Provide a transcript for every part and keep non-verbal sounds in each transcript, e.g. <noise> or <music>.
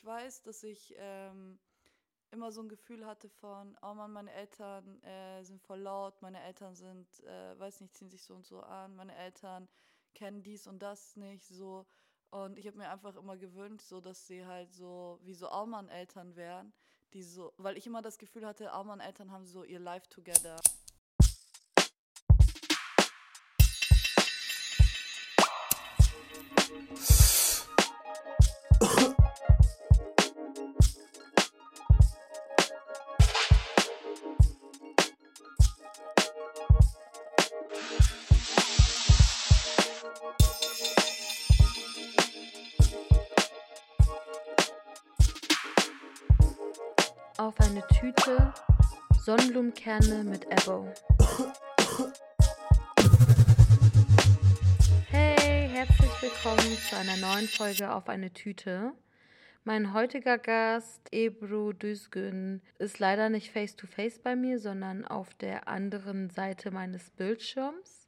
ich weiß, dass ich ähm, immer so ein Gefühl hatte von, oh Mann, meine Eltern äh, sind voll laut, meine Eltern sind, äh, weiß nicht, ziehen sich so und so an, meine Eltern kennen dies und das nicht so. Und ich habe mir einfach immer gewünscht, so dass sie halt so wie so Allmann-Eltern wären, die so, weil ich immer das Gefühl hatte, Allmann-Eltern haben so ihr Life together. Auf eine Tüte Sonnenblumenkerne mit Ebo. Hey, herzlich willkommen zu einer neuen Folge auf eine Tüte. Mein heutiger Gast, Ebru Düzgün, ist leider nicht face-to-face bei mir, sondern auf der anderen Seite meines Bildschirms.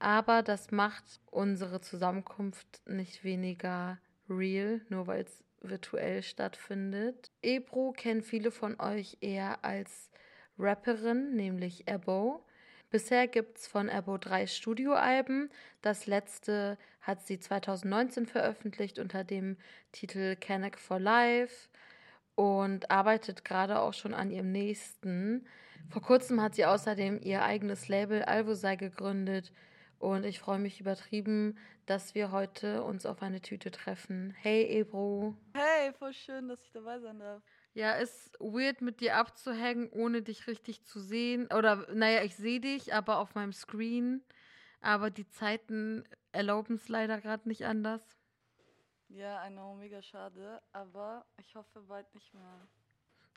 Aber das macht unsere Zusammenkunft nicht weniger real, nur weil es virtuell stattfindet. Ebru kennen viele von euch eher als Rapperin, nämlich Ebo. Bisher gibt es von Ebo drei Studioalben. Das letzte hat sie 2019 veröffentlicht unter dem Titel Canuck for Life und arbeitet gerade auch schon an ihrem nächsten. Vor kurzem hat sie außerdem ihr eigenes Label Alvosei gegründet und ich freue mich übertrieben, dass wir heute uns auf eine Tüte treffen. Hey Ebro. Hey, voll schön, dass ich dabei sein darf. Ja, ist weird mit dir abzuhängen, ohne dich richtig zu sehen. Oder, naja, ich sehe dich, aber auf meinem Screen. Aber die Zeiten erlauben es leider gerade nicht anders. Ja, I know, mega schade, aber ich hoffe bald nicht mehr.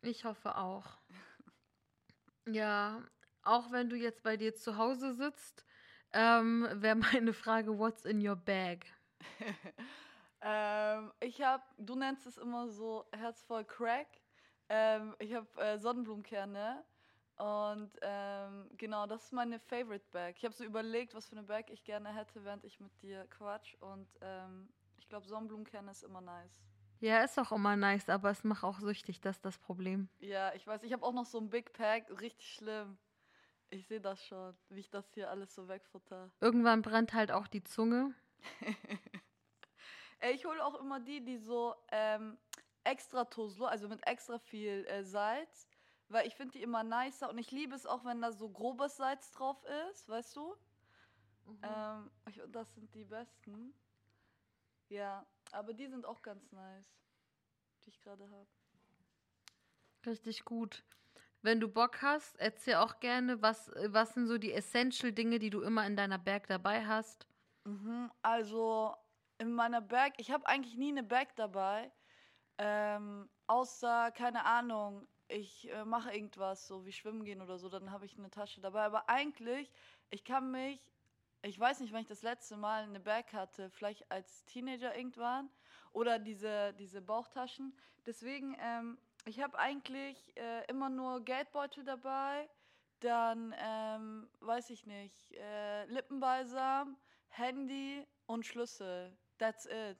Ich hoffe auch. <laughs> ja, auch wenn du jetzt bei dir zu Hause sitzt, ähm, wäre meine Frage, what's in your bag? <laughs> ähm, ich habe, du nennst es immer so herzvoll Crack. Ähm, ich habe äh, Sonnenblumenkerne und ähm, genau, das ist meine Favorite Bag. Ich habe so überlegt, was für eine Bag ich gerne hätte, während ich mit dir quatsch und ähm, ich glaube, Sonnenblumenkerne ist immer nice. Ja, ist auch immer nice, aber es macht auch süchtig, das ist das Problem. Ja, ich weiß, ich habe auch noch so ein Big Pack, richtig schlimm. Ich sehe das schon, wie ich das hier alles so wegfutter. Irgendwann brennt halt auch die Zunge. <laughs> Ey, ich hole auch immer die, die so ähm, extra Toslo, also mit extra viel äh, Salz, weil ich finde die immer nicer und ich liebe es auch, wenn da so grobes Salz drauf ist, weißt du? Mhm. Ähm, ich, das sind die besten. Ja, aber die sind auch ganz nice, die ich gerade habe. Richtig gut. Wenn du Bock hast, erzähl auch gerne, was, was sind so die Essential-Dinge, die du immer in deiner Bag dabei hast? Mhm, also in meiner Bag, ich habe eigentlich nie eine Bag dabei, ähm, außer, keine Ahnung, ich äh, mache irgendwas, so wie schwimmen gehen oder so, dann habe ich eine Tasche dabei. Aber eigentlich, ich kann mich, ich weiß nicht, wann ich das letzte Mal eine Bag hatte, vielleicht als Teenager irgendwann oder diese, diese Bauchtaschen. Deswegen, ähm, ich habe eigentlich äh, immer nur Geldbeutel dabei, dann, ähm, weiß ich nicht, äh, Lippenbalsam, Handy und Schlüssel. That's it.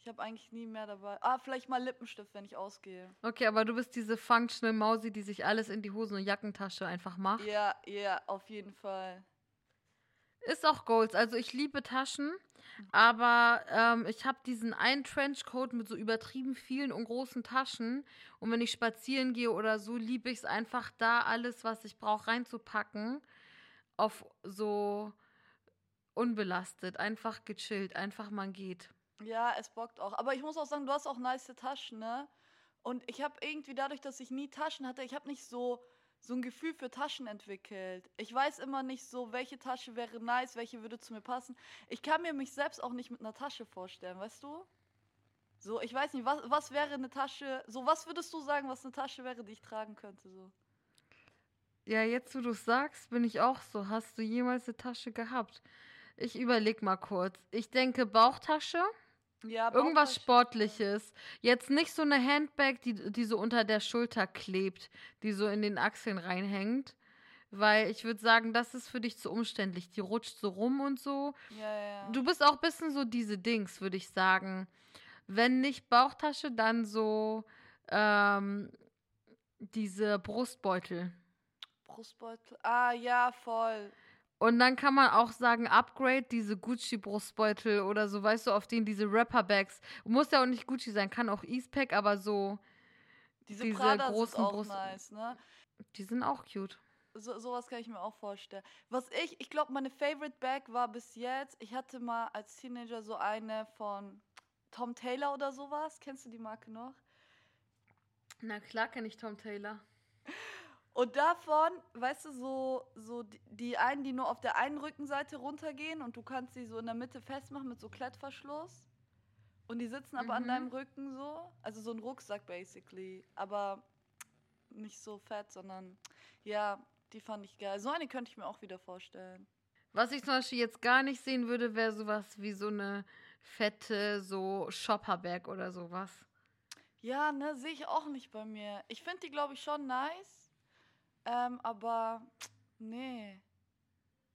Ich habe eigentlich nie mehr dabei. Ah, vielleicht mal Lippenstift, wenn ich ausgehe. Okay, aber du bist diese Functional Mausi, die sich alles in die Hosen- und Jackentasche einfach macht. Ja, ja, auf jeden Fall. Ist auch Goals. Also ich liebe Taschen, aber ähm, ich habe diesen einen Trenchcoat mit so übertrieben vielen und großen Taschen. Und wenn ich spazieren gehe oder so, liebe ich es einfach da alles, was ich brauche, reinzupacken. Auf so unbelastet, einfach gechillt, einfach man geht. Ja, es bockt auch. Aber ich muss auch sagen, du hast auch nice Taschen, ne? Und ich habe irgendwie dadurch, dass ich nie Taschen hatte, ich habe nicht so so ein Gefühl für Taschen entwickelt. Ich weiß immer nicht so, welche Tasche wäre nice, welche würde zu mir passen. Ich kann mir mich selbst auch nicht mit einer Tasche vorstellen, weißt du? So, ich weiß nicht, was, was wäre eine Tasche, so was würdest du sagen, was eine Tasche wäre, die ich tragen könnte, so? Ja, jetzt wo du es sagst, bin ich auch so. Hast du jemals eine Tasche gehabt? Ich überleg mal kurz. Ich denke Bauchtasche. Ja, Irgendwas Sportliches. Jetzt nicht so eine Handbag, die, die so unter der Schulter klebt, die so in den Achseln reinhängt. Weil ich würde sagen, das ist für dich zu umständlich. Die rutscht so rum und so. Ja, ja. Du bist auch ein bisschen so diese Dings, würde ich sagen. Wenn nicht Bauchtasche, dann so ähm, diese Brustbeutel. Brustbeutel. Ah, ja, voll. Und dann kann man auch sagen, Upgrade, diese Gucci-Brustbeutel oder so, weißt du, auf denen diese Rapper-Bags. Muss ja auch nicht Gucci sein, kann auch Eastpack, aber so Diese, diese Prada großen auch Brust. nice, ne? Die sind auch cute. So, sowas kann ich mir auch vorstellen. Was ich, ich glaube, meine Favorite Bag war bis jetzt, ich hatte mal als Teenager so eine von Tom Taylor oder sowas. Kennst du die Marke noch? Na klar kenne ich Tom Taylor. Und davon, weißt du, so, so die, die einen, die nur auf der einen Rückenseite runtergehen und du kannst sie so in der Mitte festmachen mit so Klettverschluss. Und die sitzen aber an Mhm. deinem Rücken so. Also so ein Rucksack basically. Aber nicht so fett, sondern ja, die fand ich geil. So eine könnte ich mir auch wieder vorstellen. Was ich zum Beispiel jetzt gar nicht sehen würde, wäre sowas wie so eine fette, so Shopperbag oder sowas. Ja, ne, sehe ich auch nicht bei mir. Ich finde die, glaube ich, schon nice. Ähm, aber nee.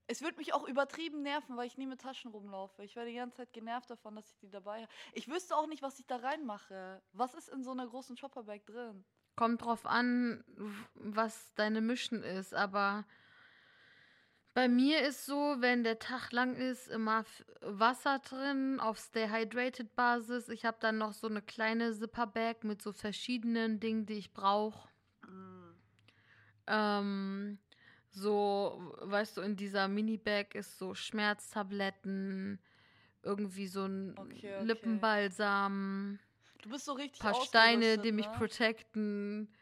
Es würde mich auch übertrieben nerven, weil ich nie mit Taschen rumlaufe. Ich werde die ganze Zeit genervt davon, dass ich die dabei habe. Ich wüsste auch nicht, was ich da reinmache. Was ist in so einer großen Shopperbag drin? Kommt drauf an, was deine Mission ist, aber bei mir ist so, wenn der Tag lang ist, immer Wasser drin auf Stay Hydrated Basis. Ich habe dann noch so eine kleine Zipperbag mit so verschiedenen Dingen, die ich brauche. Ähm, so, weißt du, in dieser Mini-Bag ist so Schmerztabletten, irgendwie so ein Okay, okay. Lippenbalsam, Du bist so richtig paar Steine, ausgerüstet, die mich ne? protecten,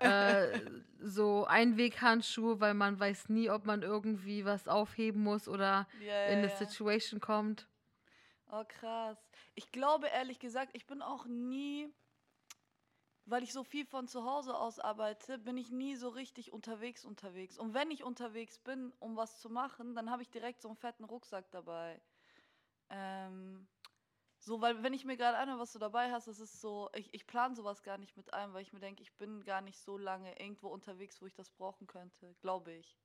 äh, <laughs> so Einweghandschuhe, weil man weiß nie, ob man irgendwie was aufheben muss oder Ja, in eine ja. Situation kommt. Oh, krass. Ich glaube ehrlich gesagt, ich bin auch nie, weil ich so viel von zu Hause aus arbeite, bin ich nie so richtig unterwegs unterwegs. Und wenn ich unterwegs bin, um was zu machen, dann habe ich direkt so einen fetten Rucksack dabei. Ähm, so, weil wenn ich mir gerade anhöre, was du dabei hast, das ist so, ich, ich plane sowas gar nicht mit ein, weil ich mir denke, ich bin gar nicht so lange irgendwo unterwegs, wo ich das brauchen könnte. Glaube ich.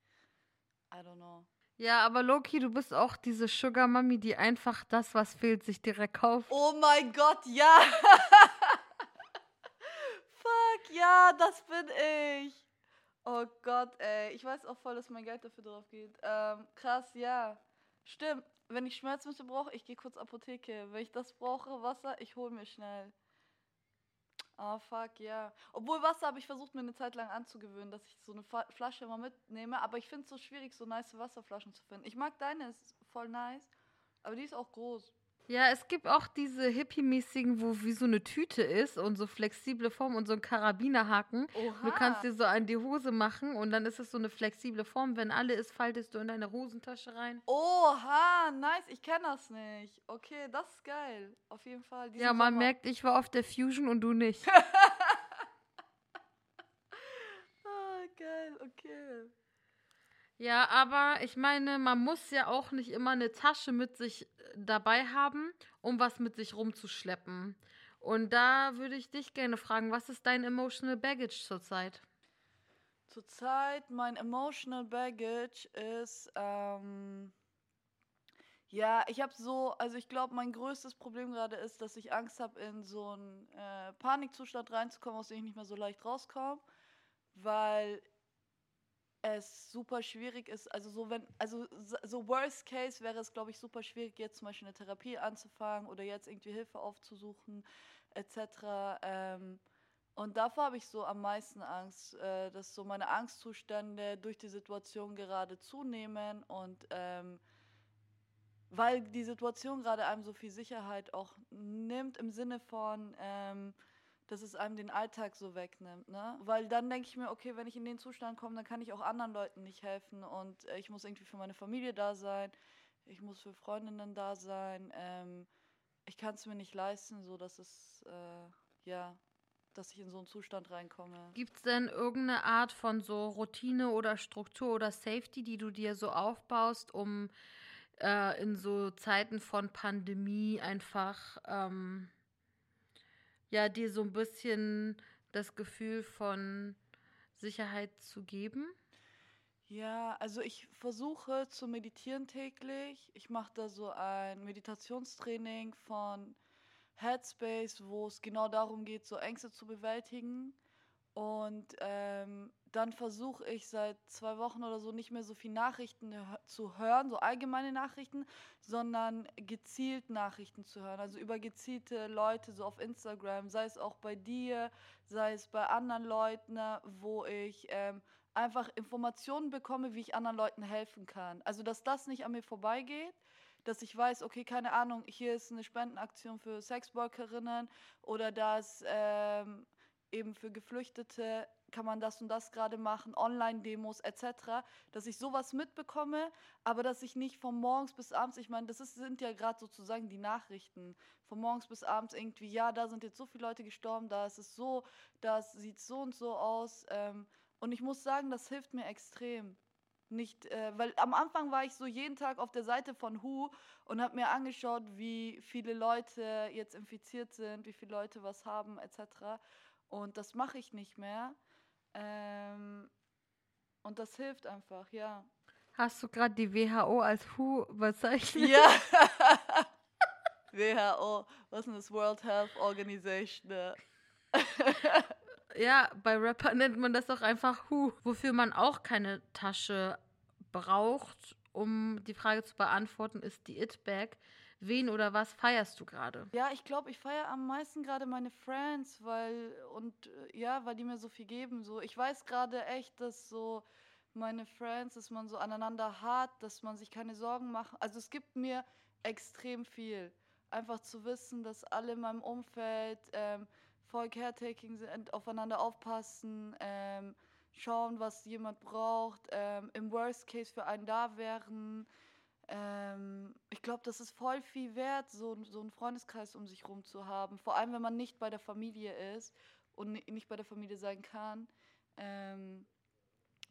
I don't know. Ja, aber Loki, du bist auch diese Sugar Mami, die einfach das, was fehlt, sich direkt kauft. Oh mein Gott, ja! <laughs> Ja, das bin ich. Oh Gott, ey. Ich weiß auch voll, dass mein Geld dafür drauf geht. Ähm, krass, ja. Stimmt. Wenn ich Schmerzmittel brauche, ich gehe kurz Apotheke. Wenn ich das brauche, Wasser, ich hole mir schnell. Ah, fuck, ja. Obwohl Wasser habe ich versucht, mir eine Zeit lang anzugewöhnen, dass ich so eine Flasche immer mitnehme. Aber ich finde es so schwierig, so nice Wasserflaschen zu finden. Ich mag deine, ist voll nice. Aber die ist auch groß. Ja, es gibt auch diese Hippie-mäßigen, wo wie so eine Tüte ist und so flexible Form und so ein Karabinerhaken. Oha. Du kannst dir so an die Hose machen und dann ist es so eine flexible Form. Wenn alle ist, faltest du in deine Hosentasche rein. Oha, nice. Ich kenne das nicht. Okay, das ist geil. Auf jeden Fall. Ja, man Sommer. merkt, ich war auf der Fusion und du nicht. <laughs> Ah, geil, okay. Ja, aber ich meine, man muss ja auch nicht immer eine Tasche mit sich äh, dabei haben, um was mit sich rumzuschleppen. Und da würde ich dich gerne fragen, was ist dein emotional baggage zurzeit? Zurzeit mein emotional baggage ist, ähm, ja, ich habe so, also ich glaube, mein größtes Problem gerade ist, dass ich Angst habe, in so einen äh, Panikzustand reinzukommen, aus dem ich nicht mehr so leicht rauskomme, weil es super schwierig ist. Also so wenn, also so Worst Case wäre es, glaube ich, super schwierig, jetzt zum Beispiel eine Therapie anzufangen oder jetzt irgendwie Hilfe aufzusuchen, etc. Ähm, und davor habe ich so am meisten Angst, äh, dass so meine Angstzustände durch die Situation gerade zunehmen und ähm, weil die Situation gerade einem so viel Sicherheit auch nimmt im Sinne von, ähm, dass es einem den Alltag so wegnimmt, ne? Weil dann denke ich mir, okay, wenn ich in den Zustand komme, dann kann ich auch anderen Leuten nicht helfen und äh, ich muss irgendwie für meine Familie da sein, ich muss für Freundinnen da sein, ähm, ich kann es mir nicht leisten, so dass es, äh, ja, dass ich in so einen Zustand reinkomme. Gibt es denn irgendeine Art von so Routine oder Struktur oder Safety, die du dir so aufbaust, um äh, in so Zeiten von Pandemie einfach ähm, ja dir so ein bisschen das Gefühl von Sicherheit zu geben? Ja, also ich versuche zu meditieren täglich. Ich mache da so ein Meditationstraining von Headspace, wo es genau darum geht, so Ängste zu bewältigen. Und ähm, dann versuche ich seit zwei Wochen oder so nicht mehr so viel Nachrichten zu hören, so allgemeine Nachrichten, sondern gezielt Nachrichten zu hören. Also über gezielte Leute, so auf Instagram, sei es auch bei dir, sei es bei anderen Leuten, wo ich ähm, einfach Informationen bekomme, wie ich anderen Leuten helfen kann. Also dass das nicht an mir vorbeigeht, dass ich weiß, okay, keine Ahnung, hier ist eine Spendenaktion für Sexworkerinnen oder dass ähm, eben für Geflüchtete kann man das und das gerade machen, Online-Demos etc., dass ich sowas mitbekomme, aber dass ich nicht von morgens bis abends, ich meine, das ist, sind ja gerade sozusagen die Nachrichten, von morgens bis abends irgendwie, ja, da sind jetzt so viele Leute gestorben, da ist es so, das sieht so und so aus. Ähm, und ich muss sagen, das hilft mir extrem. Nicht, äh, weil am Anfang war ich so jeden Tag auf der Seite von Who und habe mir angeschaut, wie viele Leute jetzt infiziert sind, wie viele Leute was haben etc. Und das mache ich nicht mehr. Ähm, und das hilft einfach, ja. Hast du gerade die WHO als WHO bezeichnet? Ja. <laughs> WHO, was ist das World Health Organization? ja, bei Rapper nennt man das auch einfach WHO. Wofür man auch keine Tasche braucht, um die Frage zu beantworten, ist die It-Bag. Wen oder was feierst du gerade? Ja, ich glaube, ich feiere am meisten gerade meine Friends, weil und äh, ja, weil die mir so viel geben. So, ich weiß gerade echt, dass so meine Friends, dass man so aneinander hat, dass man sich keine Sorgen macht. Also es gibt mir extrem viel. Einfach zu wissen, dass alle in meinem Umfeld ähm, voll caretaking sind, aufeinander aufpassen, ähm, schauen, was jemand braucht, ähm, im Worst Case für einen da wären. Ähm, ich glaube, das ist voll viel wert, so, so einen Freundeskreis um sich rum zu haben. Vor allem, wenn man nicht bei der Familie ist und nicht bei der Familie sein kann. Ähm,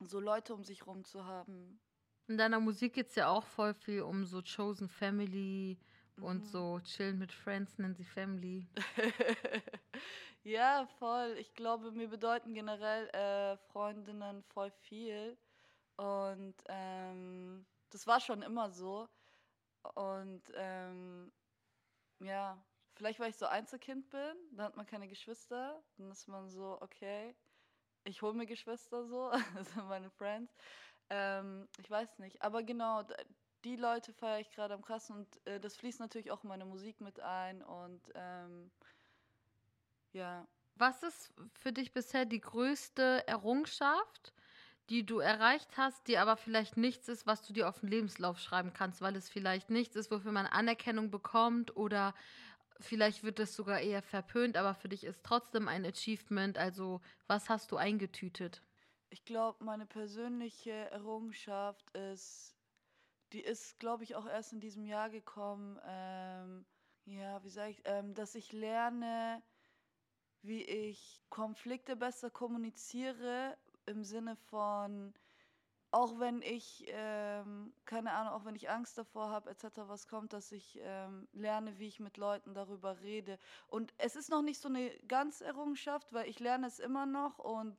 so Leute um sich rum zu haben. In deiner Musik geht es ja auch voll viel um so Chosen Family mhm. und so Chillen mit Friends, nennen sie Family. <laughs> ja, voll. Ich glaube, mir bedeuten generell äh, Freundinnen voll viel. Und ähm, das war schon immer so. Und ähm, ja, vielleicht weil ich so Einzelkind bin, dann hat man keine Geschwister, dann ist man so, okay, ich hole mir Geschwister so, <laughs> das sind meine Friends. Ähm, ich weiß nicht, aber genau, die Leute feiere ich gerade am krassen und äh, das fließt natürlich auch in meine Musik mit ein und ähm, ja. Was ist für dich bisher die größte Errungenschaft, die du erreicht hast, die aber vielleicht nichts ist, was du dir auf den Lebenslauf schreiben kannst, weil es vielleicht nichts ist, wofür man Anerkennung bekommt oder vielleicht wird es sogar eher verpönt, aber für dich ist trotzdem ein Achievement. Also was hast du eingetütet? Ich glaube, meine persönliche Errungenschaft ist, die ist, glaube ich, auch erst in diesem Jahr gekommen. Ähm, ja, wie sage ich, ähm, dass ich lerne, wie ich Konflikte besser kommuniziere im Sinne von, auch wenn ich, ähm, keine Ahnung, auch wenn ich Angst davor habe, etc., was kommt, dass ich ähm, lerne, wie ich mit Leuten darüber rede. Und es ist noch nicht so eine ganz Errungenschaft, weil ich lerne es immer noch und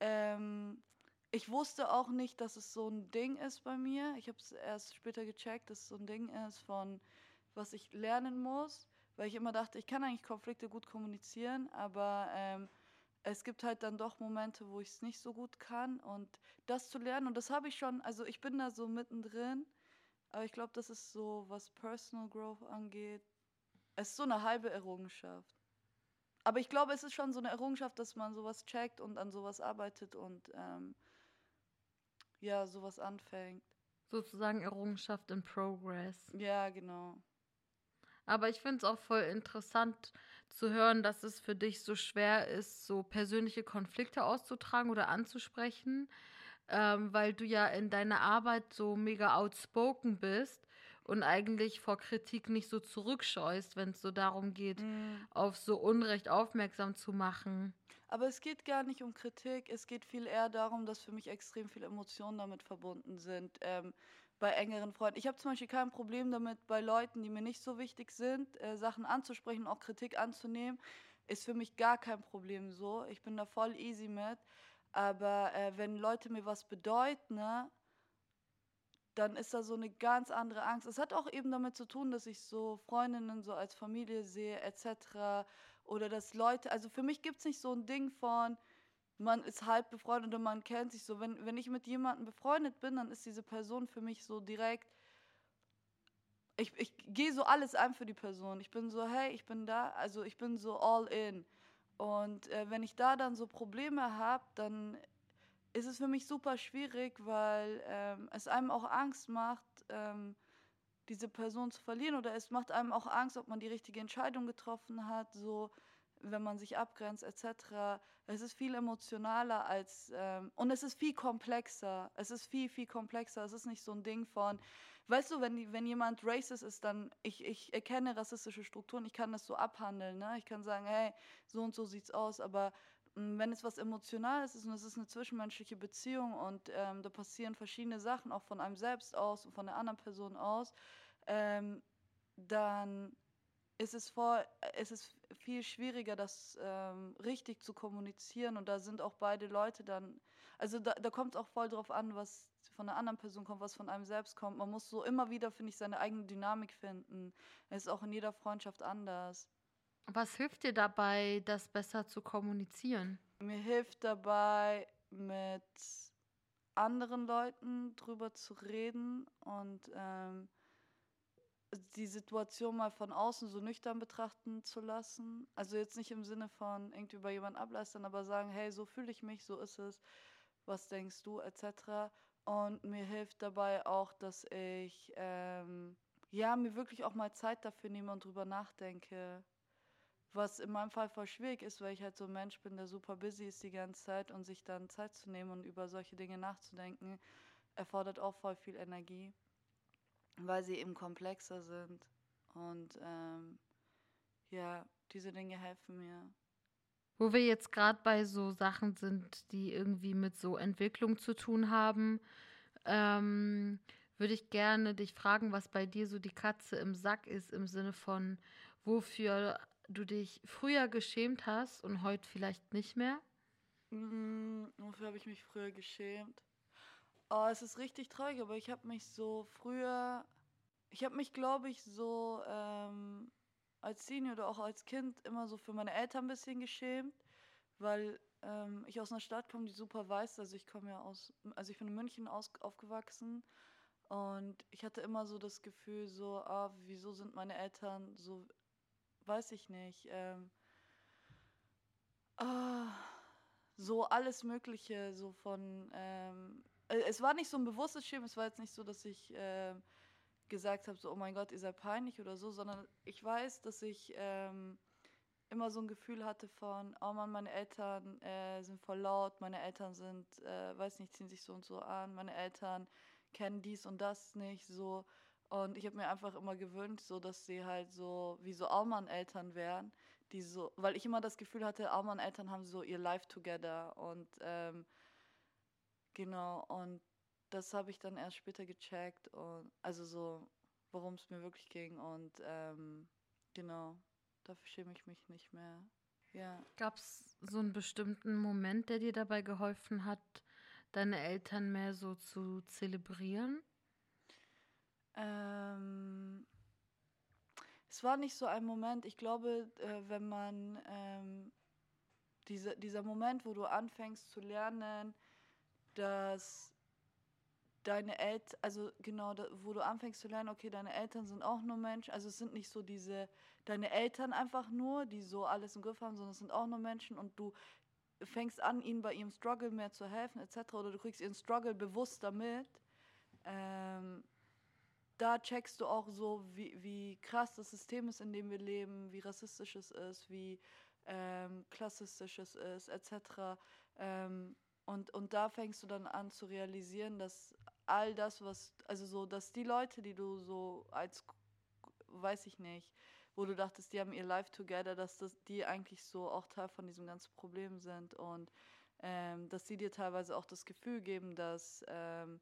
ähm, ich wusste auch nicht, dass es so ein Ding ist bei mir. Ich habe es erst später gecheckt, dass es so ein Ding ist von, was ich lernen muss, weil ich immer dachte, ich kann eigentlich Konflikte gut kommunizieren, aber ähm, es gibt halt dann doch Momente, wo ich es nicht so gut kann und das zu lernen und das habe ich schon, also ich bin da so mittendrin, aber ich glaube, das ist so, was Personal Growth angeht, es ist so eine halbe Errungenschaft. Aber ich glaube, es ist schon so eine Errungenschaft, dass man sowas checkt und an sowas arbeitet und ähm, ja, sowas anfängt. Sozusagen Errungenschaft in Progress. Ja, genau. Aber ich finde es auch voll interessant, zu hören, dass es für dich so schwer ist, so persönliche Konflikte auszutragen oder anzusprechen, ähm, weil du ja in deiner Arbeit so mega outspoken bist und eigentlich vor Kritik nicht so zurückscheust, wenn es so darum geht, mm. auf so Unrecht aufmerksam zu machen. Aber es geht gar nicht um Kritik, es geht viel eher darum, dass für mich extrem viele Emotionen damit verbunden sind. Ähm, bei engeren Freunden. Ich habe zum Beispiel kein Problem damit, bei Leuten, die mir nicht so wichtig sind, äh, Sachen anzusprechen, auch Kritik anzunehmen. Ist für mich gar kein Problem so. Ich bin da voll easy mit. Aber äh, wenn Leute mir was bedeuten, ne, dann ist da so eine ganz andere Angst. Es hat auch eben damit zu tun, dass ich so Freundinnen so als Familie sehe, etc. Oder dass Leute, also für mich gibt es nicht so ein Ding von, man ist halb befreundet und man kennt sich so. Wenn, wenn ich mit jemandem befreundet bin, dann ist diese Person für mich so direkt. Ich, ich gehe so alles ein für die Person. Ich bin so, hey, ich bin da, also ich bin so all in. Und äh, wenn ich da dann so Probleme habe, dann ist es für mich super schwierig, weil ähm, es einem auch Angst macht, ähm, diese Person zu verlieren oder es macht einem auch Angst, ob man die richtige Entscheidung getroffen hat, so wenn man sich abgrenzt etc. Es ist viel emotionaler als ähm, und es ist viel komplexer. Es ist viel viel komplexer. Es ist nicht so ein Ding von, weißt du, wenn wenn jemand racist ist, dann ich ich erkenne rassistische Strukturen, ich kann das so abhandeln, ne? Ich kann sagen, hey, so und so sieht's aus, aber hm, wenn es was Emotionales ist und es ist eine zwischenmenschliche Beziehung und ähm, da passieren verschiedene Sachen auch von einem selbst aus und von der anderen Person aus, ähm, dann ist es, vor, ist es viel schwieriger, das ähm, richtig zu kommunizieren und da sind auch beide Leute dann, also da, da kommt es auch voll drauf an, was von einer anderen Person kommt, was von einem selbst kommt. Man muss so immer wieder, finde ich, seine eigene Dynamik finden. Es ist auch in jeder Freundschaft anders. Was hilft dir dabei, das besser zu kommunizieren? Mir hilft dabei, mit anderen Leuten drüber zu reden und ähm, die Situation mal von außen so nüchtern betrachten zu lassen. Also jetzt nicht im Sinne von irgendwie über jemanden ableistern, aber sagen, hey, so fühle ich mich, so ist es, was denkst du, etc. Und mir hilft dabei auch, dass ich ähm, ja mir wirklich auch mal Zeit dafür nehme und drüber nachdenke. Was in meinem Fall voll schwierig ist, weil ich halt so ein Mensch bin, der super busy ist die ganze Zeit und sich dann Zeit zu nehmen und über solche Dinge nachzudenken, erfordert auch voll viel Energie, weil sie eben komplexer sind. Und ähm, ja, diese Dinge helfen mir. Wo wir jetzt gerade bei so Sachen sind, die irgendwie mit so Entwicklung zu tun haben, ähm, würde ich gerne dich fragen, was bei dir so die Katze im Sack ist, im Sinne von, wofür du dich früher geschämt hast und heute vielleicht nicht mehr? Mhm, wofür habe ich mich früher geschämt? Oh, es ist richtig traurig, aber ich habe mich so früher, ich habe mich, glaube ich, so ähm, als Senior oder auch als Kind immer so für meine Eltern ein bisschen geschämt, weil ähm, ich aus einer Stadt komme, die super weiß. ist. Also ich komme ja aus, also ich bin in München aus, aufgewachsen und ich hatte immer so das Gefühl, so, ah, wieso sind meine Eltern so weiß ich nicht, ähm, ah, so alles Mögliche, so von, ähm, äh, es war nicht so ein bewusstes Schämen, es war jetzt nicht so, dass ich ähm, gesagt habe, so, oh mein Gott, ihr seid peinlich oder so, sondern ich weiß, dass ich ähm, immer so ein Gefühl hatte von, oh Mann, meine Eltern äh, sind voll laut, meine Eltern sind, äh, weiß nicht, ziehen sich so und so an, meine Eltern kennen dies und das nicht, so. Und ich habe mir einfach immer gewöhnt, so dass sie halt so wie so Allmann-Eltern wären, die so, weil ich immer das Gefühl hatte, Allmann-Eltern haben so ihr Life together und ähm, genau und das habe ich dann erst später gecheckt und also so, worum es mir wirklich ging und ähm, genau, dafür schäme ich mich nicht mehr. Ja. Gab es so einen bestimmten Moment, der dir dabei geholfen hat, deine Eltern mehr so zu zelebrieren? Ähm, es war nicht so ein Moment. Ich glaube, äh, wenn man ähm, diese, dieser Moment, wo du anfängst zu lernen, dass deine Eltern, also genau, da, wo du anfängst zu lernen, okay, deine Eltern sind auch nur Menschen. Also es sind nicht so diese, deine Eltern einfach nur, die so alles im Griff haben, sondern es sind auch nur Menschen und du fängst an, ihnen bei ihrem Struggle mehr zu helfen, etc. Oder du kriegst ihren Struggle bewusster mit. Ähm, da checkst du auch so, wie, wie krass das System ist, in dem wir leben, wie rassistisch es ist, wie ähm, klassistisch es ist, etc. Ähm, und, und da fängst du dann an zu realisieren, dass all das, was, also so, dass die Leute, die du so als, weiß ich nicht, wo du dachtest, die haben ihr Life together, dass das, die eigentlich so auch Teil von diesem ganzen Problem sind und ähm, dass sie dir teilweise auch das Gefühl geben, dass, ähm,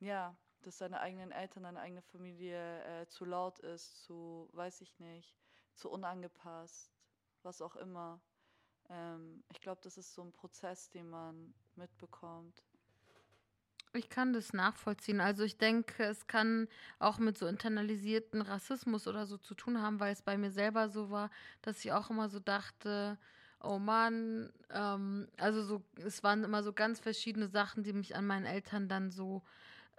ja, dass deine eigenen Eltern, deine eigene Familie äh, zu laut ist, zu, weiß ich nicht, zu unangepasst, was auch immer. Ähm, ich glaube, das ist so ein Prozess, den man mitbekommt. Ich kann das nachvollziehen. Also ich denke, es kann auch mit so internalisierten Rassismus oder so zu tun haben, weil es bei mir selber so war, dass ich auch immer so dachte, oh Mann, ähm, also so, es waren immer so ganz verschiedene Sachen, die mich an meinen Eltern dann so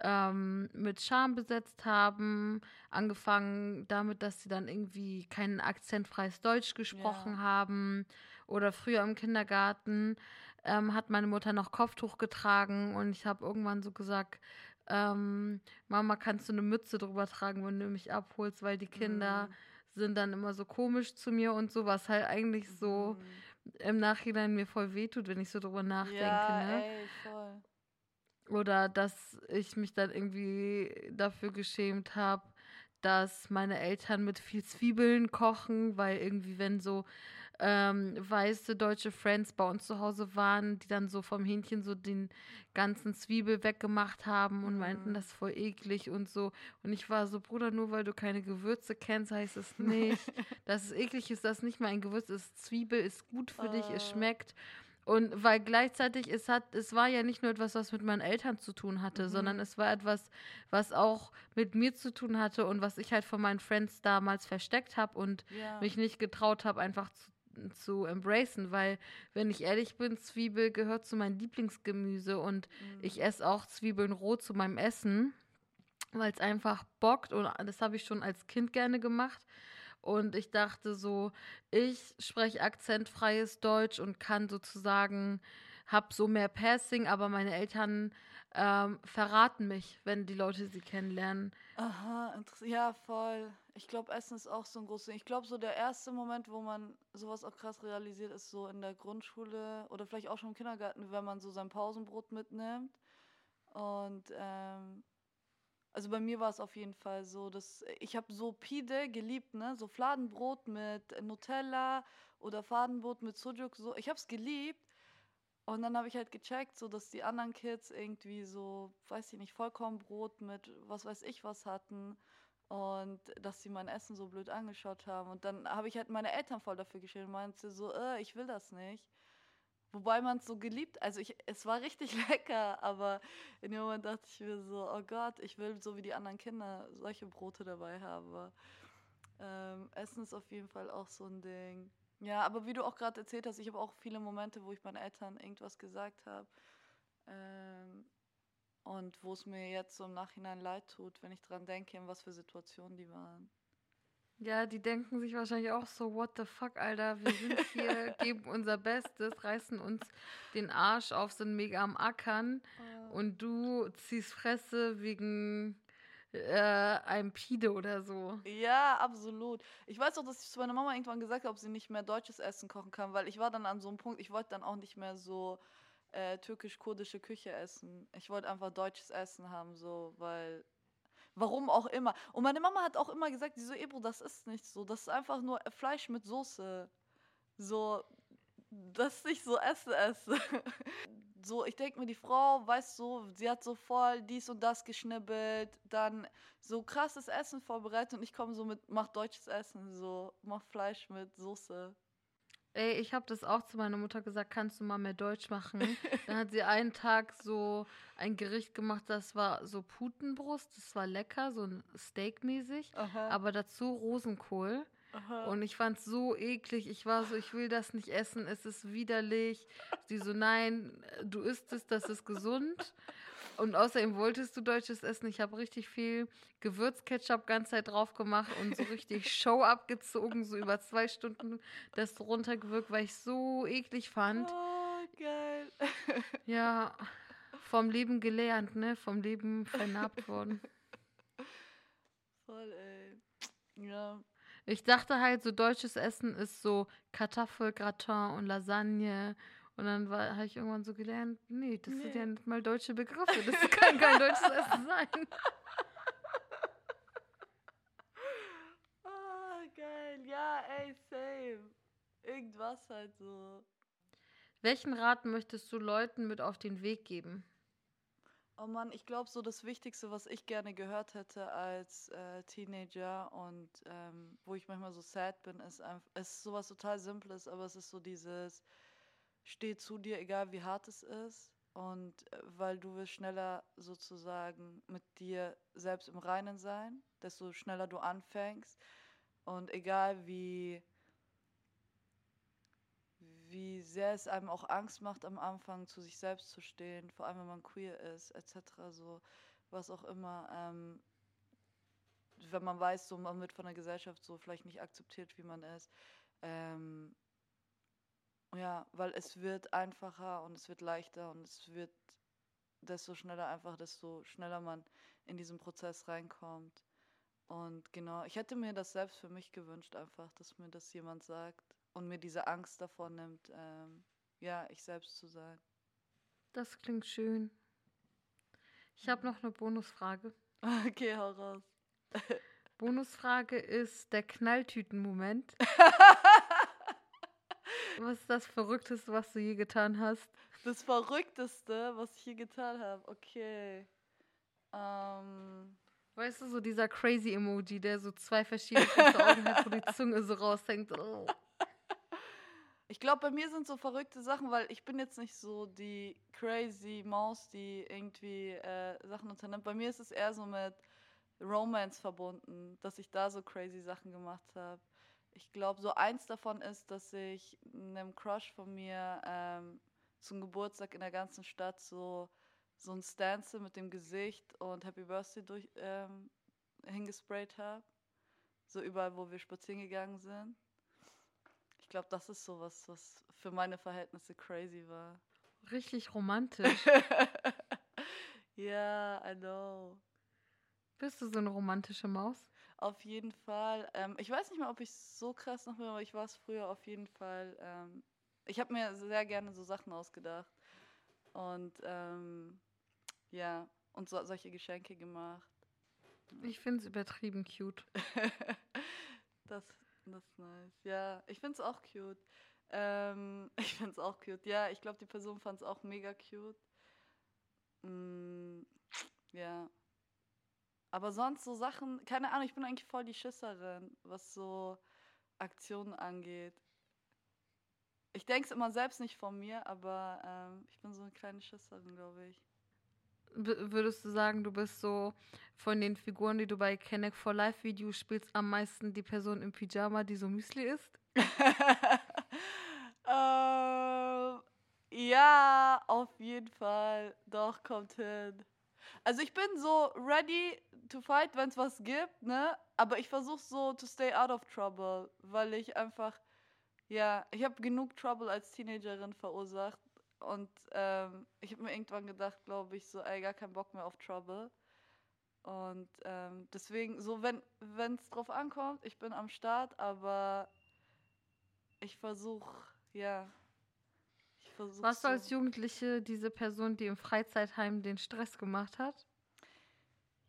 ähm, mit Scham besetzt haben. Angefangen damit, dass sie dann irgendwie kein akzentfreies Deutsch gesprochen ja. haben oder früher im Kindergarten ähm, hat meine Mutter noch Kopftuch getragen und ich habe irgendwann so gesagt, ähm, Mama, kannst du eine Mütze drüber tragen, wenn du mich abholst, weil die Kinder mhm. sind dann immer so komisch zu mir und so, was halt eigentlich so mhm. im Nachhinein mir voll wehtut, wenn ich so drüber nachdenke. Ja, ne? ey, voll. Oder dass ich mich dann irgendwie dafür geschämt habe, dass meine Eltern mit viel Zwiebeln kochen, weil irgendwie, wenn so ähm, weiße deutsche Friends bei uns zu Hause waren, die dann so vom Hähnchen so den ganzen Zwiebel weggemacht haben und mhm. meinten, das ist voll eklig und so. Und ich war so, Bruder, nur weil du keine Gewürze kennst, heißt es nicht, <laughs> dass es eklig ist, dass nicht mal ein Gewürz ist. Zwiebel ist gut für uh. dich, es ah. schmeckt. Und weil gleichzeitig es hat, es war ja nicht nur etwas, was mit meinen Eltern zu tun hatte, mhm. sondern es war etwas, was auch mit mir zu tun hatte und was ich halt von meinen Friends damals versteckt habe und ja. mich nicht getraut habe, einfach zu zu embracen, weil, wenn ich ehrlich bin, Zwiebel gehört zu meinem Lieblingsgemüse und mhm. ich esse auch Zwiebeln roh zu meinem Essen, weil es einfach bockt und das habe ich schon als Kind gerne gemacht. Und ich dachte so, ich spreche akzentfreies Deutsch und kann sozusagen, habe so mehr Passing, aber meine Eltern ähm, verraten mich, wenn die Leute sie kennenlernen. Aha. Ja, voll. Ich glaube, Essen ist auch so ein großes Ding. Ich glaube, so der erste Moment, wo man sowas auch krass realisiert, ist so in der Grundschule oder vielleicht auch schon im Kindergarten, wenn man so sein Pausenbrot mitnimmt. Und ähm, also bei mir war es auf jeden Fall so, dass ich habe so Pide geliebt, ne? So Fladenbrot mit Nutella oder Fadenbrot mit Sujuk, so. Ich habe es geliebt. Und dann habe ich halt gecheckt, so dass die anderen Kids irgendwie so, weiß ich nicht, Vollkornbrot mit was weiß ich was hatten und dass sie mein Essen so blöd angeschaut haben. Und dann habe ich halt meine Eltern voll dafür geschämt und meinte so, äh, ich will das nicht. Wobei man es so geliebt, also ich, es war richtig <laughs> lecker, aber in dem Moment dachte ich mir so, oh Gott, ich will so wie die anderen Kinder solche Brote dabei haben. Ähm, Essen ist auf jeden Fall auch so ein Ding. Ja, aber wie du auch gerade erzählt hast, ich habe auch viele Momente, wo ich meinen Eltern irgendwas gesagt habe. Ähm, und wo es mir jetzt so im Nachhinein leid tut, wenn ich dran denke, in was für Situationen die waren. Ja, die denken sich wahrscheinlich auch so, what the fuck, Alter, wir sind hier, <laughs> geben unser Bestes, reißen uns den Arsch auf, sind mega am Ackern oh. und du ziehst Fresse wegen äh, einem Pide oder so. Ja, absolut. Ich weiß auch, dass ich zu meiner Mama irgendwann gesagt habe, ob sie nicht mehr deutsches Essen kochen kann, weil ich war dann an so einem Punkt, ich wollte dann auch nicht mehr so äh, türkisch-kurdische Küche essen. Ich wollte einfach deutsches Essen haben, so, weil Warum auch immer. Und meine Mama hat auch immer gesagt, die so, Ebro, das ist nicht so. Das ist einfach nur Fleisch mit Soße. So, dass ich so esse, esse. <laughs> so, ich denke mir, die Frau, weißt du, sie hat so voll dies und das geschnibbelt, dann so krasses Essen vorbereitet und ich komme so mit, mach deutsches Essen, so, mach Fleisch mit Soße. Ey, ich habe das auch zu meiner Mutter gesagt, kannst du mal mehr Deutsch machen? <laughs> Dann hat sie einen Tag so ein Gericht gemacht, das war so Putenbrust, das war lecker, so ein Steak-mäßig, aber dazu Rosenkohl. Aha. Und ich fand es so eklig. Ich war so, ich will das nicht essen, es ist widerlich. Sie so, nein, du isst es, das ist gesund. Und außerdem wolltest du deutsches Essen. Ich habe richtig viel Gewürzketchup ganze Zeit drauf gemacht und so richtig <laughs> Show abgezogen, so über zwei Stunden das runtergewirkt, weil ich so eklig fand. Oh, geil. <laughs> Ja, vom Leben gelernt, ne? Vom Leben vernarbt worden. Voll, ey. Ja. Ich dachte halt, so deutsches Essen ist so Kartoffelgratin und Lasagne und dann habe ich irgendwann so gelernt, nee, das nee. sind ja nicht mal deutsche Begriffe. Das <laughs> kann kein deutsches Essen sein. <laughs> Ah, oh, geil. Ja, ey, same. Irgendwas halt so. Welchen Rat möchtest du Leuten mit auf den Weg geben? Oh Mann, ich glaube, so das Wichtigste, was ich gerne gehört hätte als äh, Teenager und ähm, wo ich manchmal so sad bin, ist, einfach, ist sowas total Simples, aber es ist so dieses, steh zu dir, egal wie hart es ist. Und äh, weil du wirst schneller sozusagen mit dir selbst im Reinen sein, desto schneller du anfängst. Und egal wie, wie sehr es einem auch Angst macht am Anfang, zu sich selbst zu stehen, vor allem wenn man queer ist, etc., so was auch immer, ähm, wenn man weiß, so man wird von der Gesellschaft so vielleicht nicht akzeptiert, wie man ist. Ähm, ja, weil es wird einfacher und es wird leichter und es wird desto schneller einfach, desto schneller man in diesen Prozess reinkommt. Und genau, ich hätte mir das selbst für mich gewünscht, einfach, dass mir das jemand sagt und mir diese Angst davor nimmt, ähm, ja, ich selbst zu sein. Das klingt schön. Ich habe noch eine Bonusfrage. <laughs> Okay, hau raus. Bonusfrage ist der Knalltüten-Moment. <laughs> was ist das Verrückteste, was du je getan hast? Das Verrückteste, was ich je getan habe. Okay. Ähm. Weißt du, so dieser crazy Emoji, der so zwei verschiedene Augen hat, wo die Zunge so raushängt. Oh. <laughs> Ich glaube, bei mir sind so verrückte Sachen, weil ich bin jetzt nicht so die crazy Maus, die irgendwie äh, Sachen unternimmt. Bei mir ist es eher so mit Romance verbunden, dass ich da so crazy Sachen gemacht habe. Ich glaube, so eins davon ist, dass ich einem Crush von mir ähm, zum Geburtstag in der ganzen Stadt so, so ein Stencil mit dem Gesicht und Happy Birthday durch, ähm, hingesprayt habe. So überall, wo wir spazieren gegangen sind. Ich glaube, das ist sowas, was für meine Verhältnisse crazy war. Richtig romantisch. <laughs> Ja, yeah, I know. Bist du so eine romantische Maus? Auf jeden Fall. Ähm, ich weiß nicht mal, ob ich so krass noch bin, aber ich war es früher auf jeden Fall. Ähm, ich habe mir sehr gerne so Sachen ausgedacht. Und ähm, ja, und so, solche Geschenke gemacht. Ich finde es übertrieben cute. <laughs> das, das ist nice. Ja, ich finde es auch cute. Ähm, <laughs> ich finde es auch cute. Ja, ich glaube, die Person fand es auch mega cute. Mm, ja. Aber sonst so Sachen, keine Ahnung, ich bin eigentlich voll die Schisserin, was so Aktionen angeht. Ich denke es immer selbst nicht von mir, aber ähm, ich bin so eine kleine Schisserin, glaube ich. W würdest du sagen, du bist so von den Figuren, die du bei Connect for Life Videos spielst, am meisten die Person im Pyjama, die so Müsli isst? <laughs> ähm, ja, auf jeden Fall. Doch, kommt hin. Also ich bin so ready to fight, wenn es was gibt, ne? Aber ich versuche so to stay out of trouble, weil ich einfach, ja, ich habe genug Trouble als Teenagerin verursacht. Und ähm, ich habe mir irgendwann gedacht, glaube ich, so, ey, gar keinen Bock mehr auf Trouble. Und ähm, deswegen, so, wenn es drauf ankommt, ich bin am Start, aber ich versuche, ja. Ich versuch Warst du als Jugendliche diese Person, die im Freizeitheim den Stress gemacht hat?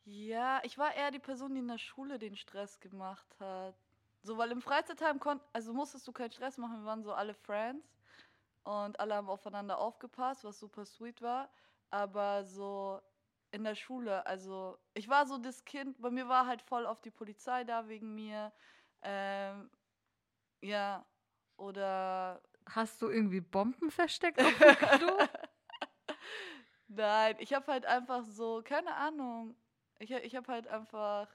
Ja, ich war eher die Person, die in der Schule den Stress gemacht hat. So, weil im Freizeitheim konnt, also musstest du keinen Stress machen, wir waren so alle Friends und alle haben aufeinander aufgepasst, was super sweet war. Aber so in der Schule, also ich war so das Kind, bei mir war halt voll auf die Polizei da wegen mir. Ähm, ja, oder. Hast du irgendwie Bomben versteckt auf dem <laughs> Klo? Nein, ich habe halt einfach so, keine Ahnung, ich, ich habe halt einfach,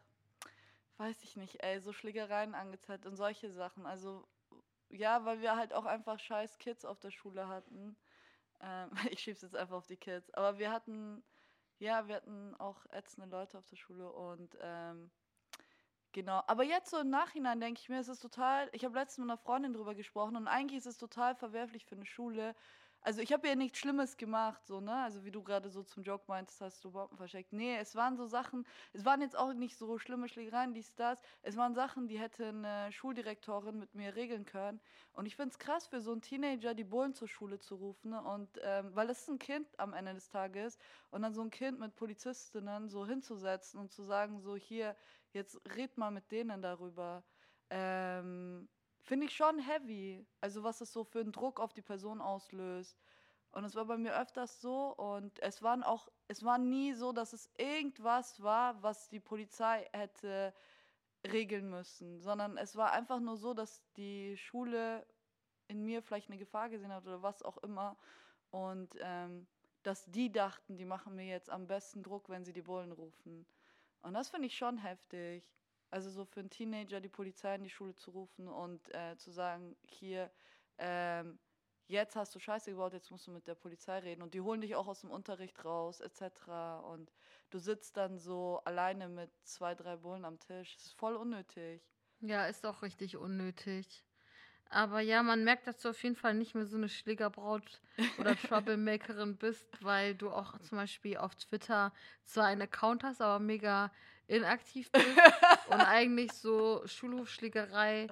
weiß ich nicht, ey, so Schlägereien angezeigt und solche Sachen. Also, ja, weil wir halt auch einfach scheiß Kids auf der Schule hatten. Ähm, <laughs> ich schieb's jetzt einfach auf die Kids. Aber wir hatten, ja, wir hatten auch ätzende Leute auf der Schule und, ähm, Genau, aber jetzt so im Nachhinein denke ich mir, es ist total, ich habe letztens mit einer Freundin drüber gesprochen und eigentlich ist es total verwerflich für eine Schule, also ich habe ja nichts Schlimmes gemacht, so, ne? Also wie du gerade so zum Joke meintest, hast du Bomben versteckt. Nee, es waren so Sachen, es waren jetzt auch nicht so schlimme Schlägereien, dies, das. Es waren Sachen, die hätte eine Schuldirektorin mit mir regeln können. Und ich finde es krass für so einen Teenager, die Bullen zur Schule zu rufen. Ne? Und ähm, weil ist ein Kind am Ende des Tages und dann so ein Kind mit Polizistinnen so hinzusetzen und zu sagen, so hier, jetzt red mal mit denen darüber. Ähm, finde ich schon heavy. Also was es so für einen Druck auf die Person auslöst. Und es war bei mir öfters so und es waren auch, es war nie so, dass es irgendwas war, was die Polizei hätte regeln müssen, sondern es war einfach nur so, dass die Schule in mir vielleicht eine Gefahr gesehen hat oder was auch immer. Und ähm, dass die dachten, die machen mir jetzt am besten Druck, wenn sie die Bullen rufen. Und das finde ich schon heftig. Also so für einen Teenager die Polizei in die Schule zu rufen und äh, zu sagen, hier, ähm, jetzt hast du Scheiße gebaut, jetzt musst du mit der Polizei reden. Und die holen dich auch aus dem Unterricht raus, etc. Und du sitzt dann so alleine mit zwei, drei Bullen am Tisch. Das ist voll unnötig. Ja, ist auch richtig unnötig. Aber ja, man merkt, dass du auf jeden Fall nicht mehr so eine Schlägerbraut oder <laughs> Troublemakerin bist, weil du auch zum Beispiel auf Twitter zwar einen Account hast, aber mega inaktiv bist <laughs> und eigentlich so Schulhofschlägerei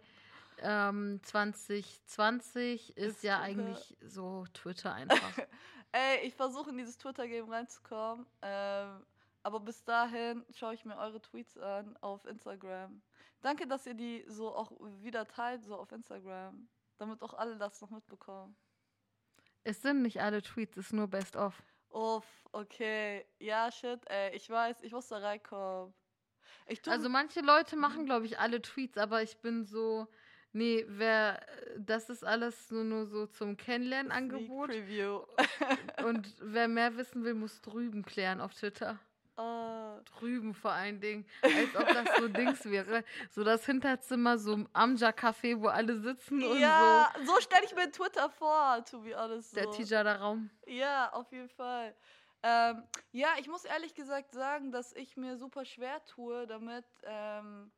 ähm, 2020 ist, ist ja eigentlich so Twitter einfach. <laughs> Ey, ich versuche in dieses Twitter-Game reinzukommen. Ähm, aber bis dahin schaue ich mir eure Tweets an auf Instagram. Danke, dass ihr die so auch wieder teilt, so auf Instagram. Damit auch alle das noch mitbekommen. Es sind nicht alle Tweets, es ist nur Best of. Uff, okay. Ja, shit, ey. Ich weiß, ich muss da reinkommen. also manche Leute machen, glaube ich, alle Tweets, aber ich bin so, nee, wer, das ist alles nur, nur so zum Kennenlernen-Angebot. Preview. Und wer mehr wissen will, muss drüben klären auf Twitter. Uh. Drüben vor allen Dingen. Als ob das so <laughs> Dings wäre. So das Hinterzimmer, so im Amja-Café, wo alle sitzen und ja, so. Ja, so stelle ich mir Twitter vor, to be honest. So. Der Tijada-Raum. Ja, auf jeden Fall. Ähm, ja, ich muss ehrlich gesagt sagen, dass ich mir super schwer tue, damit ähm,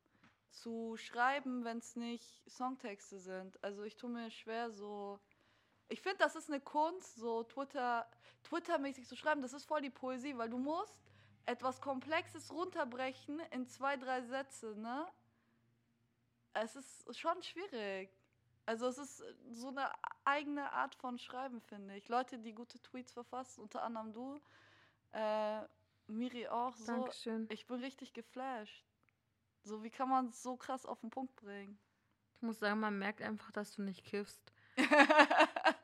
zu schreiben, wenn es nicht Songtexte sind. Also ich tue mir schwer so. Ich finde, das ist eine Kunst, so Twitter, Twitter-mäßig zu schreiben. Das ist voll die Poesie, weil du musst etwas Komplexes runterbrechen in zwei, drei Sätze, ne? Es ist schon schwierig. Also es ist so eine eigene Art von Schreiben, finde ich. Leute, die gute Tweets verfassen, unter anderem du, äh, Miri auch so. Dankeschön. Ich bin richtig geflasht. So, wie kann man es so krass auf den Punkt bringen? Ich muss sagen, man merkt einfach, dass du nicht kiffst. <laughs>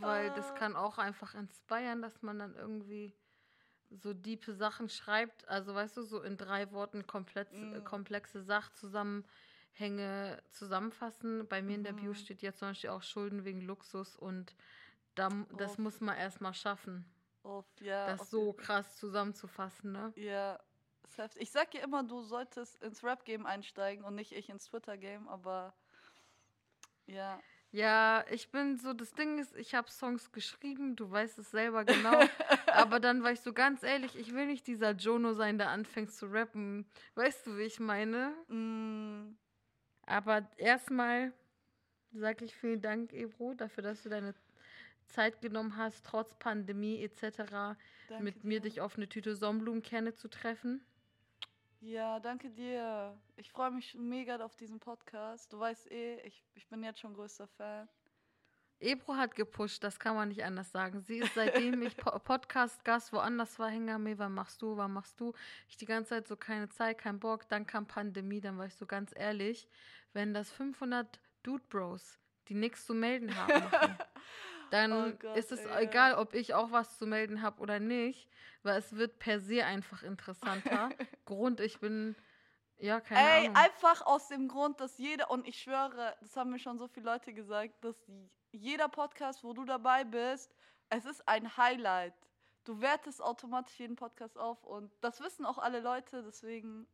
Weil das ah. kann auch einfach inspirieren, dass man dann irgendwie so diepe Sachen schreibt. Also, weißt du, so in drei Worten komplex, mm. komplexe Sachzusammenhänge zusammenfassen. Bei mir mm. in der Bio mhm. steht ja zum Beispiel auch Schulden wegen Luxus und da, das muss man erstmal schaffen. Uff, ja, das so krass zusammenzufassen, ne? Ja, ich sag ja immer, du solltest ins Rap-Game einsteigen und nicht ich ins Twitter-Game, aber ja. Ja, ich bin so, das Ding ist, ich habe Songs geschrieben, du weißt es selber genau. <laughs> aber dann war ich so ganz ehrlich, ich will nicht dieser Jono sein, der anfängt zu rappen. Weißt du, wie ich meine? Mm. Aber erstmal sage ich vielen Dank, Ebro, dafür, dass du deine Zeit genommen hast, trotz Pandemie etc., danke mit mir dir. dich auf eine Tüte Sonnenblumenkerne zu treffen. Ja, danke dir. Ich freue mich mega auf diesen Podcast. Du weißt eh, ich, ich bin jetzt schon größter Fan. Ebro hat gepusht, das kann man nicht anders sagen. Sie ist seitdem ich Podcast-Gast woanders war, Hengame, wann machst du, wann machst du? Ich die ganze Zeit so keine Zeit, kein Bock. Dann kam Pandemie, dann war ich so ganz ehrlich, wenn das 500 Dude Bros, die nichts zu melden haben, machen, <laughs> dann oh Gott, ist es ey. egal, ob ich auch was zu melden habe oder nicht, weil es wird per se einfach interessanter. <laughs> Grund, ich bin, ja, keine Ey, Ahnung. einfach aus dem Grund, dass jeder, und ich schwöre, das haben mir schon so viele Leute gesagt, dass jeder Podcast, wo du dabei bist, es ist ein Highlight. Du wertest automatisch jeden Podcast auf und das wissen auch alle Leute, deswegen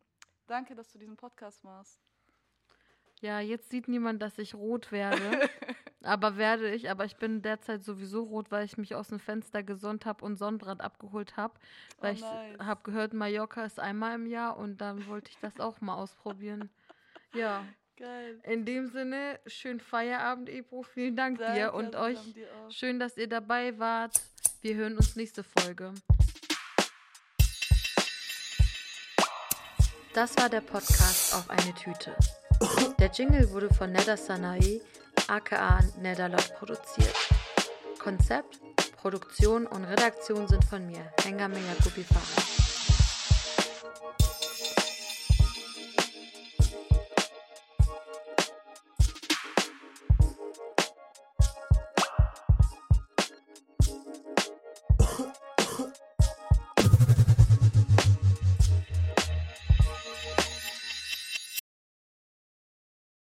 danke, dass du diesen Podcast machst. Ja, jetzt sieht niemand, dass ich rot werde. <laughs> aber werde ich. Aber ich bin derzeit sowieso rot, weil ich mich aus dem Fenster gesonnt habe und Sonnenbrand abgeholt habe. Weil oh, nice. ich habe gehört, Mallorca ist einmal im Jahr und dann wollte ich das auch mal ausprobieren. Ja. Geil. In dem Sinne, schönen Feierabend, Ebro. Vielen Dank Danke, dir und euch. Schön, dass ihr dabei wart. Wir hören uns nächste Folge. Das war der Podcast auf eine Tüte. Der Jingle wurde von Neda Sanae, aka Nedalot, produziert. Konzept, Produktion und Redaktion sind von mir, Henga Menga Kupifara.